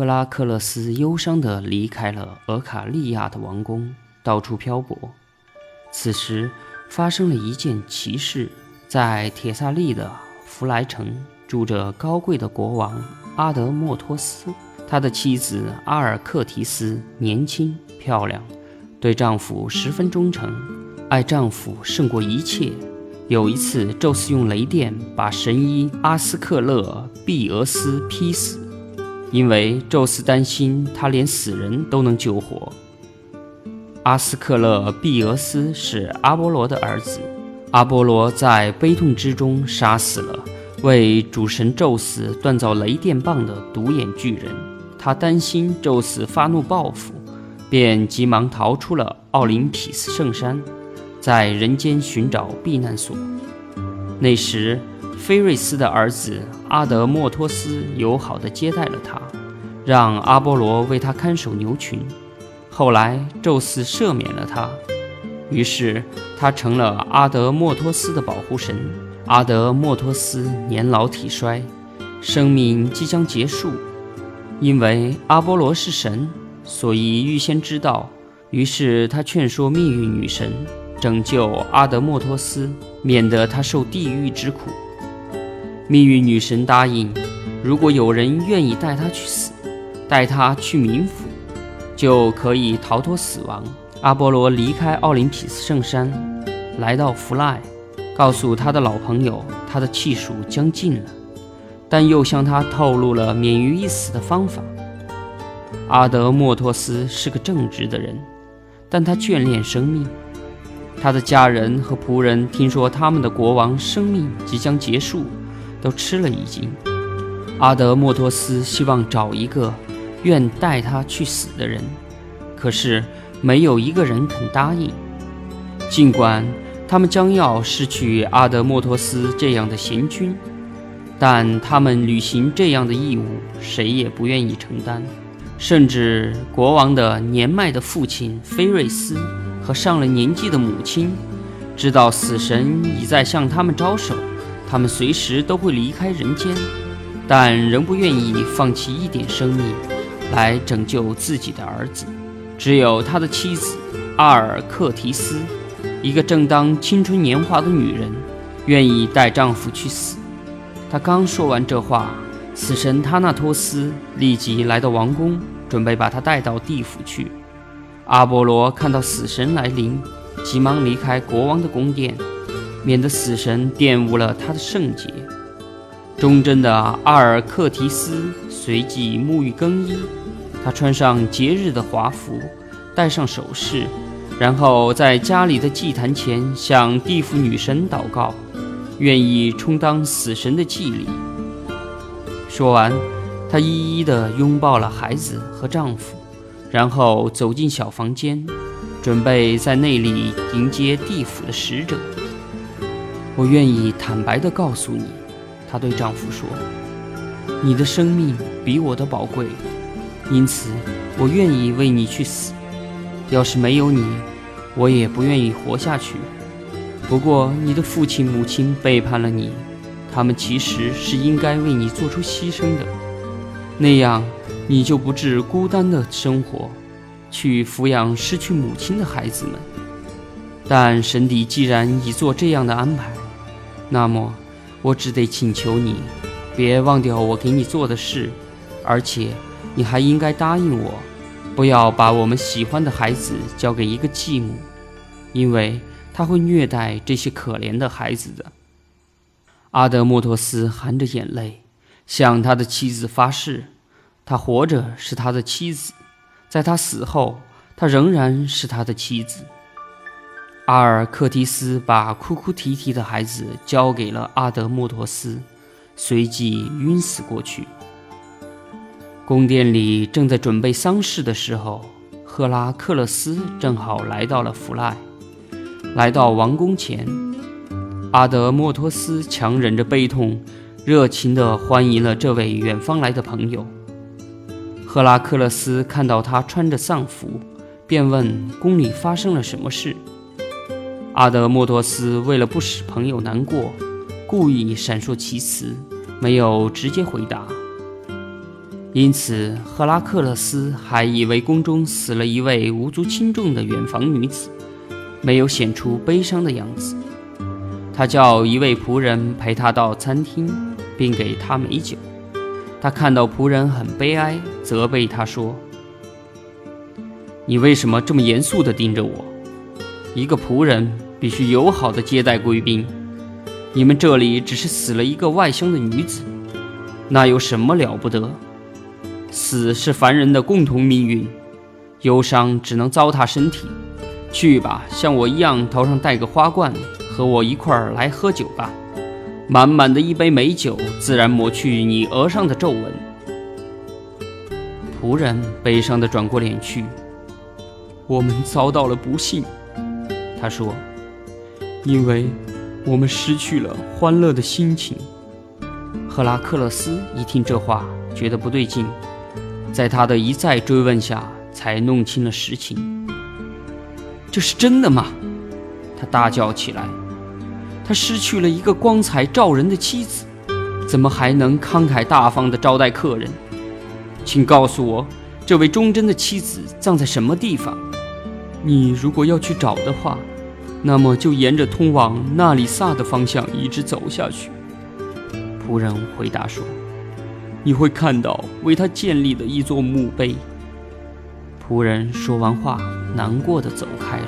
赫拉克勒斯忧伤地离开了俄卡利亚的王宫，到处漂泊。此时发生了一件奇事：在铁萨利的弗莱城住着高贵的国王阿德莫托斯，他的妻子阿尔克提斯年轻漂亮，对丈夫十分忠诚，爱丈夫胜过一切。有一次，宙斯用雷电把神医阿斯克勒庇俄斯劈死，因为宙斯担心他连死人都能救活。阿斯克勒庇俄斯是阿波罗的儿子，阿波罗在悲痛之中杀死了为主神宙斯锻造雷电棒的独眼巨人。他担心宙斯发怒报复，便急忙逃出了奥林匹斯圣山。在人间寻找避难所。那时，菲瑞斯的儿子阿德莫托斯友好地接待了他，让阿波罗为他看守牛群。后来，宙斯赦免了他，于是他成了阿德莫托斯的保护神。阿德莫托斯年老体衰，生命即将结束。因为阿波罗是神，所以预先知道，于是他劝说命运女神。拯救阿德莫托斯，免得他受地狱之苦。命运女神答应，如果有人愿意带他去死，带他去冥府，就可以逃脱死亡。阿波罗离开奥林匹斯圣山，来到弗赖，告诉他的老朋友，他的气数将尽了，但又向他透露了免于一死的方法。阿德莫托斯是个正直的人，但他眷恋生命。他的家人和仆人听说他们的国王生命即将结束，都吃了一惊。阿德莫托斯希望找一个愿带他去死的人，可是没有一个人肯答应。尽管他们将要失去阿德莫托斯这样的贤君，但他们履行这样的义务，谁也不愿意承担。甚至国王的年迈的父亲菲瑞斯和上了年纪的母亲，知道死神已在向他们招手，他们随时都会离开人间，但仍不愿意放弃一点生命来拯救自己的儿子。只有他的妻子阿尔克提斯，一个正当青春年华的女人，愿意带丈夫去死。她刚说完这话。死神塔纳托斯立即来到王宫，准备把他带到地府去。阿波罗看到死神来临，急忙离开国王的宫殿，免得死神玷污了他的圣洁。忠贞的阿尔克提斯随即沐浴更衣，他穿上节日的华服，戴上首饰，然后在家里的祭坛前向地府女神祷告，愿意充当死神的祭礼。说完，她一一地拥抱了孩子和丈夫，然后走进小房间，准备在那里迎接地府的使者。我愿意坦白地告诉你，她对丈夫说：“你的生命比我的宝贵，因此我愿意为你去死。要是没有你，我也不愿意活下去。不过，你的父亲母亲背叛了你。”他们其实是应该为你做出牺牲的，那样你就不致孤单的生活，去抚养失去母亲的孩子们。但神帝既然已做这样的安排，那么我只得请求你，别忘掉我给你做的事，而且你还应该答应我，不要把我们喜欢的孩子交给一个继母，因为他会虐待这些可怜的孩子的。阿德莫托斯含着眼泪向他的妻子发誓：他活着是他的妻子，在他死后，他仍然是他的妻子。阿尔克提斯把哭哭啼啼的孩子交给了阿德莫托斯，随即晕死过去。宫殿里正在准备丧事的时候，赫拉克勒斯正好来到了弗赖，来到王宫前。阿德莫托斯强忍着悲痛，热情地欢迎了这位远方来的朋友。赫拉克勒斯看到他穿着丧服，便问宫里发生了什么事。阿德莫托斯为了不使朋友难过，故意闪烁其词，没有直接回答。因此，赫拉克勒斯还以为宫中死了一位无足轻重的远房女子，没有显出悲伤的样子。他叫一位仆人陪他到餐厅，并给他美酒。他看到仆人很悲哀，责备他说：“你为什么这么严肃地盯着我？一个仆人必须友好的接待贵宾。你们这里只是死了一个外乡的女子，那有什么了不得？”死是凡人的共同命运，忧伤只能糟蹋身体。去吧，像我一样头上戴个花冠，和我一块儿来喝酒吧。满满的一杯美酒，自然抹去你额上的皱纹。仆人悲伤地转过脸去。我们遭到了不幸，他说，因为我们失去了欢乐的心情。赫拉克勒斯一听这话，觉得不对劲。在他的一再追问下，才弄清了实情。这是真的吗？他大叫起来。他失去了一个光彩照人的妻子，怎么还能慷慨大方地招待客人？请告诉我，这位忠贞的妻子葬在什么地方？你如果要去找的话，那么就沿着通往纳里萨的方向一直走下去。仆人回答说。你会看到为他建立的一座墓碑。仆人说完话，难过的走开了。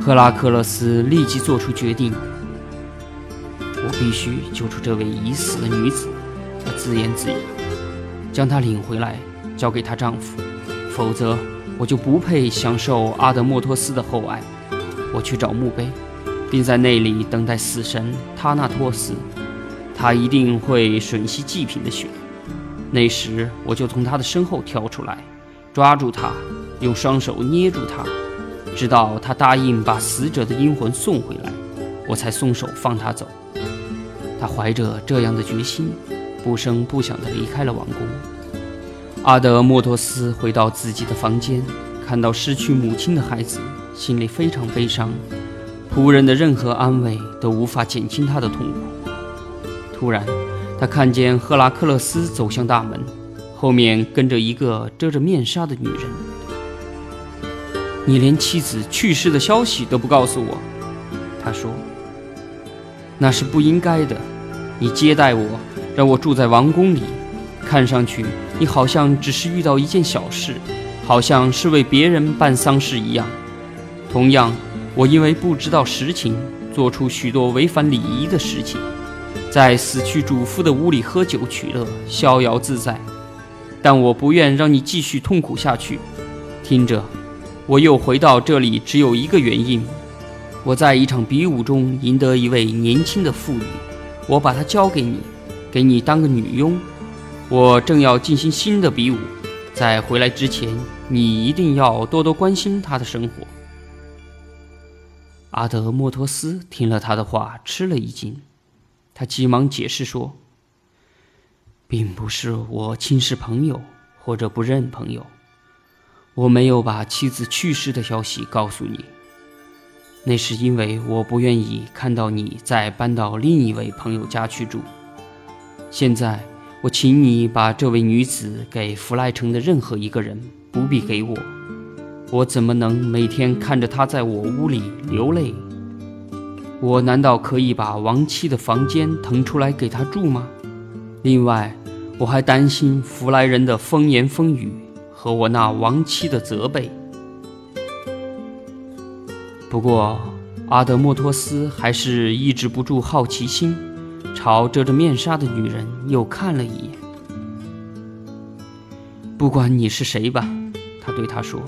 赫拉克勒斯立即做出决定：我必须救出这位已死的女子。他自言自语：“将她领回来，交给她丈夫，否则我就不配享受阿德莫托斯的厚爱。”我去找墓碑，并在那里等待死神塔纳托斯。他一定会吮吸祭品的血，那时我就从他的身后跳出来，抓住他，用双手捏住他，直到他答应把死者的阴魂送回来，我才松手放他走。他怀着这样的决心，不声不响地离开了王宫。阿德莫托斯回到自己的房间，看到失去母亲的孩子，心里非常悲伤。仆人的任何安慰都无法减轻他的痛苦。突然，他看见赫拉克勒斯走向大门，后面跟着一个遮着面纱的女人。你连妻子去世的消息都不告诉我，他说。那是不应该的。你接待我，让我住在王宫里，看上去你好像只是遇到一件小事，好像是为别人办丧事一样。同样，我因为不知道实情，做出许多违反礼仪的事情。在死去主妇的屋里喝酒取乐，逍遥自在。但我不愿让你继续痛苦下去。听着，我又回到这里只有一个原因：我在一场比武中赢得一位年轻的妇女，我把她交给你，给你当个女佣。我正要进行新的比武，在回来之前，你一定要多多关心他的生活。阿德莫托斯听了他的话，吃了一惊。他急忙解释说：“并不是我轻视朋友或者不认朋友，我没有把妻子去世的消息告诉你。那是因为我不愿意看到你再搬到另一位朋友家去住。现在，我请你把这位女子给弗莱城的任何一个人，不必给我。我怎么能每天看着她在我屋里流泪？”我难道可以把亡妻的房间腾出来给她住吗？另外，我还担心弗莱人的风言风语和我那亡妻的责备。不过，阿德莫托斯还是抑制不住好奇心，朝遮着面纱的女人又看了一眼。不管你是谁吧，他对她说。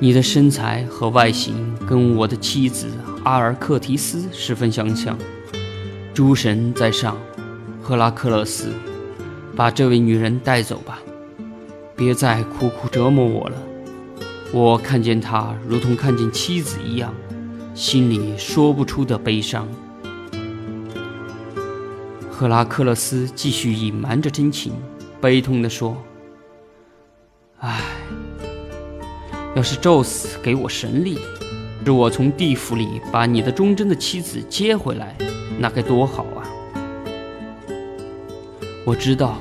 你的身材和外形跟我的妻子阿尔克提斯十分相像。诸神在上，赫拉克勒斯，把这位女人带走吧，别再苦苦折磨我了。我看见她如同看见妻子一样，心里说不出的悲伤。赫拉克勒斯继续隐瞒着真情，悲痛地说：“唉。”要是宙斯给我神力，使我从地府里把你的忠贞的妻子接回来，那该多好啊！我知道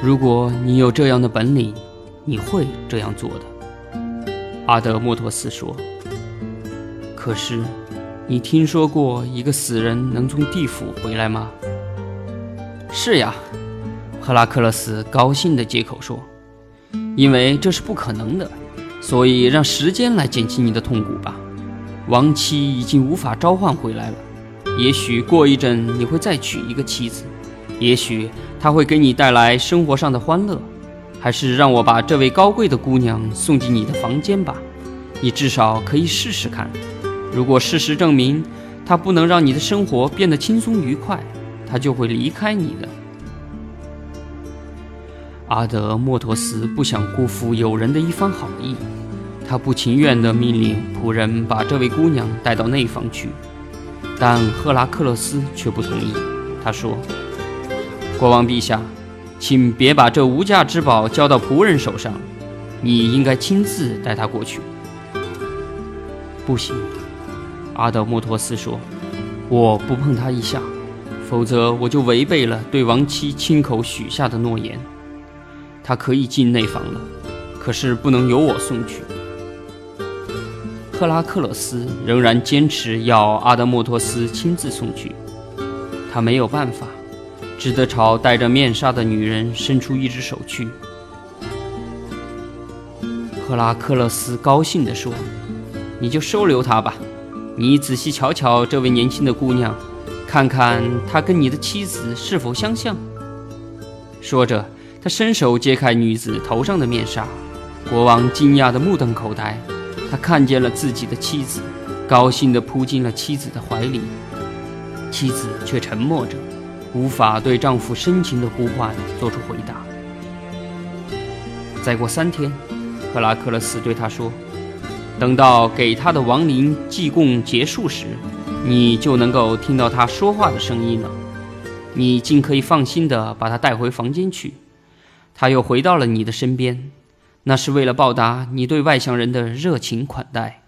如果你有这样的本领，你会这样做的。”阿德莫托斯说。“可是，你听说过一个死人能从地府回来吗？”“是呀。”赫拉克勒斯高兴地接口说：“因为这是不可能的，所以让时间来减轻你的痛苦吧。亡妻已经无法召唤回来了。也许过一阵你会再娶一个妻子，也许她会给你带来生活上的欢乐。还是让我把这位高贵的姑娘送进你的房间吧，你至少可以试试看。如果事实证明她不能让你的生活变得轻松愉快，他就会离开你的。”阿德莫托斯不想辜负友人的一番好意，他不情愿地命令仆人把这位姑娘带到内房去，但赫拉克勒斯却不同意。他说：“国王陛下，请别把这无价之宝交到仆人手上，你应该亲自带她过去。”不行，阿德莫托斯说：“我不碰她一下，否则我就违背了对亡妻亲口许下的诺言。”他可以进内房了，可是不能由我送去。赫拉克勒斯仍然坚持要阿德莫托斯亲自送去，他没有办法，只得朝戴着面纱的女人伸出一只手去。赫拉克勒斯高兴地说：“你就收留她吧，你仔细瞧瞧这位年轻的姑娘，看看他跟你的妻子是否相像。”说着。他伸手揭开女子头上的面纱，国王惊讶的目瞪口呆。他看见了自己的妻子，高兴地扑进了妻子的怀里。妻子却沉默着，无法对丈夫深情的呼唤做出回答。再过三天，赫拉克勒斯对他说：“等到给他的亡灵祭供结束时，你就能够听到他说话的声音了。你尽可以放心的把他带回房间去。”他又回到了你的身边，那是为了报答你对外乡人的热情款待。